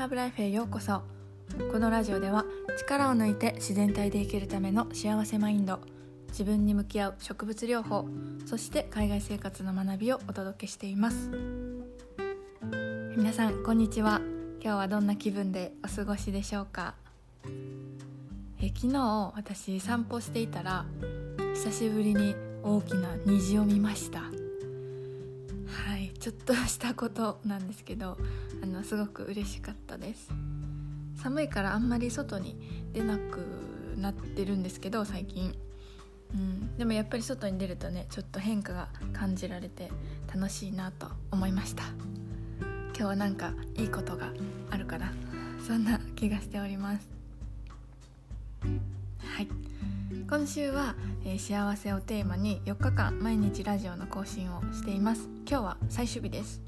ハーブライフへようこそ。このラジオでは力を抜いて自然体で生きるための幸せマインド自分に向き合う植物療法そして海外生活の学びをお届けしています。皆さんこんにちは。今日はどんな気分でお過ごしでしょうか？え昨日私散歩していたら久しぶりに大きな虹を見ました。ちょっとしたことなんですけどあのすごく嬉しかったです。寒いからあんまり外に出なくなってるんですけど最近。うん、でもやっぱり外に出るとねちょっと変化が感じられて楽しいなと思いました。今日はなんかいいことがあるかな。そんな気がしております。はい。今週は、えー、幸せをテーマに4日間毎日ラジオの更新をしています。今日は最終日です。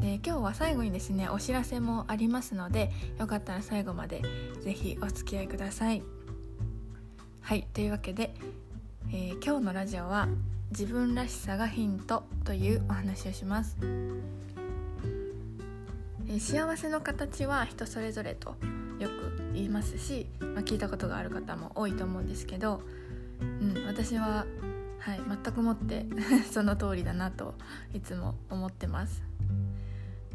で今日は最後にですねお知らせもありますのでよかったら最後まで是非お付き合いください。はいというわけで、えー、今日のラジオは「自分らしさがヒント」というお話をします、えー、幸せの形は人それぞれとよく言いますし、まあ、聞いたことがある方も多いと思うんですけど、うん、私ははい、全くもって その通りだなといつも思ってます。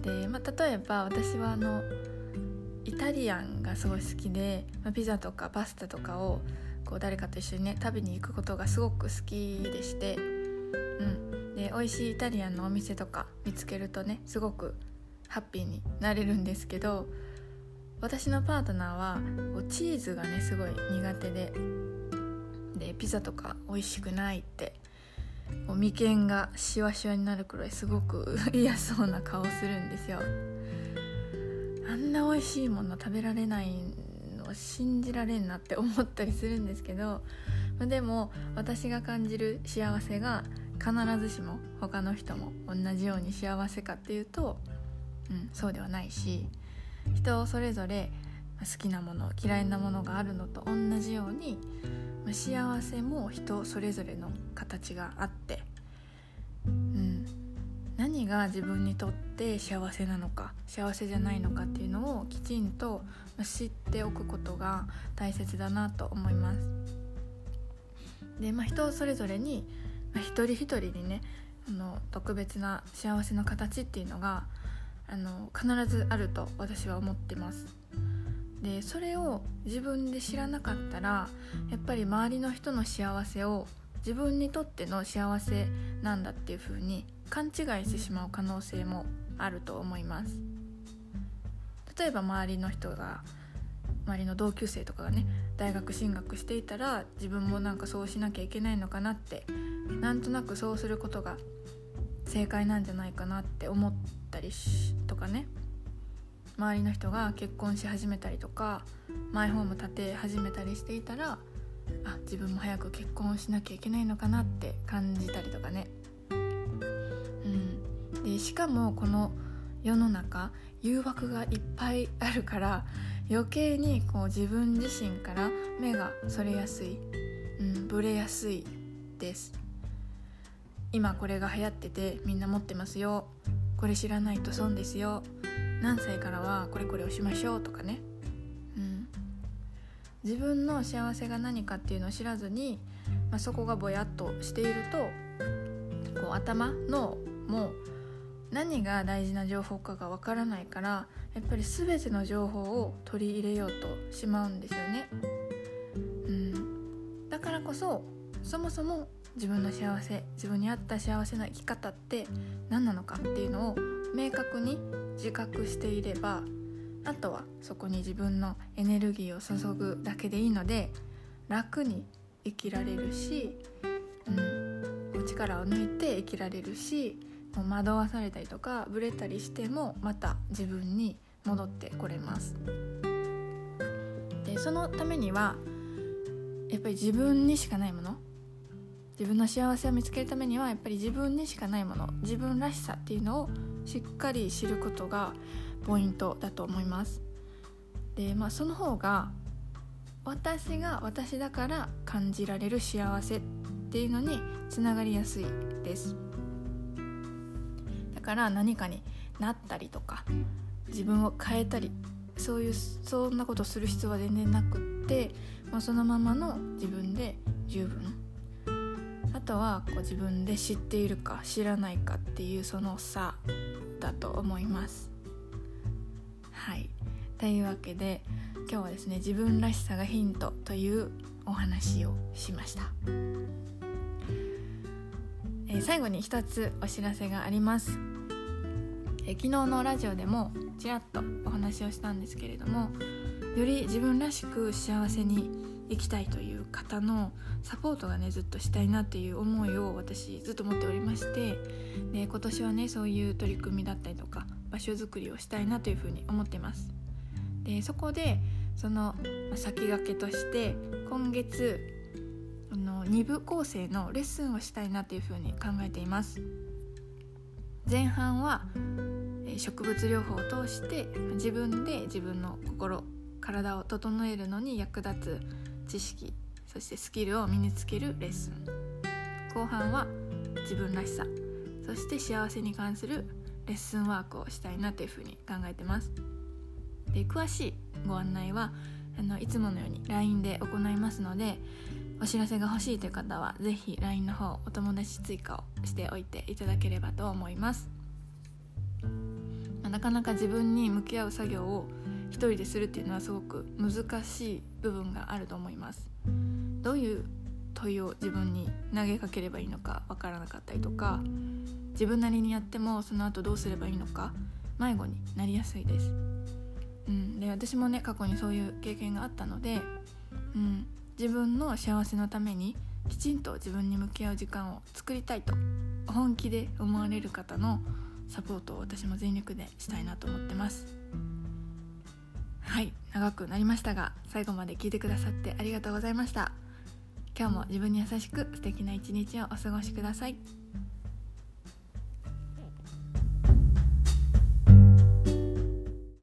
で、まあ、例えば私はあのイタリアンがすごい好きで、まあ、ピザとかパスタとかをこう誰かと一緒にね食べに行くことがすごく好きでして、うん、で美味しいイタリアンのお店とか見つけるとねすごくハッピーになれるんですけど私のパートナーはチーズがねすごい苦手で。でピザとか美味しくないって眉間がシワシワになるくらいすごく 嫌そうな顔するんですよ。あんな美味しいもの食べられないの信じられんなって思ったりするんですけどでも私が感じる幸せが必ずしも他の人も同じように幸せかっていうと、うん、そうではないし人それぞれ好きなもの嫌いなものがあるのと同じように幸せも人それぞれの形があって、うん、何が自分にとって幸せなのか幸せじゃないのかっていうのをきちんと知っておくことが大切だなと思います。で、まあ、人それぞれに、まあ、一人一人にねあの特別な幸せの形っていうのがあの必ずあると私は思ってます。でそれを自分で知らなかったらやっぱり周りの人の幸せを自分にとっての幸せなんだっていう風に勘違いしてしまう可能性もあると思います例えば周りの人が周りの同級生とかがね大学進学していたら自分もなんかそうしなきゃいけないのかなってなんとなくそうすることが正解なんじゃないかなって思ったりとかね。周りの人が結婚し始めたりとかマイホーム建て始めたりしていたらあ自分も早く結婚しなきゃいけないのかなって感じたりとかね、うん、でしかもこの世の中誘惑がいっぱいあるから余計にこう自分自身から目がそれやすい、うん、ブレやすいです。今これが流行っててみんな持ってますよ。これ知らないと損ですよ。何歳からはこれこれをしましょうとかね、うん、自分の幸せが何かっていうのを知らずに、まあ、そこがぼやっとしているとこう頭のもう何が大事な情報かがわからないからやっぱり全ての情報を取り入れようとしまうんですよね。うん、だからこそそもそも自分の幸せ自分に合った幸せな生き方って何なのかっていうのを明確に自覚していればあとはそこに自分のエネルギーを注ぐだけでいいので楽に生きられるし、うん、力を抜いて生きられるしもう惑わされたりとかブレたりしてもまた自分に戻ってこれます。でそのためにはやっぱり自分にしかないもの自分の幸せを見つけるためにはやっぱり自分にしかないもの自分らしさっていうのをしっかり知ることがポイントだと思います。でまあその方が私が私だから感じられる幸せっていうのにつながりやすいです。だから何かになったりとか自分を変えたりそういうそんなことする必要は全然なくってもうそのままの自分で十分とはこう自分で知っているか知らないかっていうその差だと思います。はい。というわけで今日はですね自分らしさがヒントというお話をしました、えー、最後に一つお知らせがあります。え昨日のラジオでもちらっとお話をしたんですけれどもより自分らしく幸せに生きたいという方のサポートがねずっとしたいなっていう思いを私ずっと持っておりましてで今年はねそういう取り組みだったりとか場所づくりをしたいなというふうに思ってます。でそこでその先駆けとして今月あの2部構成のレッスンをしたいなというふうに考えています。前半は植物療法を通して自分で自分の心体を整えるのに役立つ知識そしてスキルを身につけるレッスン。後半は自分らしさそして幸せに関するレッスンワークをしたいなというふうに考えてます。で詳しいご案内はあのいつものように LINE で行いますのでお知らせが欲しいという方は是非 LINE の方お友達追加をしておいていただければと思います。なかなか自分に向き合う作業を一人でするっていうのはすごく難しい部分があると思います。どういう問いを自分に投げかければいいのかわからなかったりとか自分なりにやってもその後どうすればいいのか迷子になりやすいです、うん、で私もね過去にそういう経験があったので、うん、自分の幸せのためにきちんと自分に向き合う時間を作りたいと本気で思われる方のサポートを私も全力でしたいなと思ってます。長くなりましたが最後まで聞いてくださってありがとうございました。今日も自分に優しく素敵な一日をお過ごしください。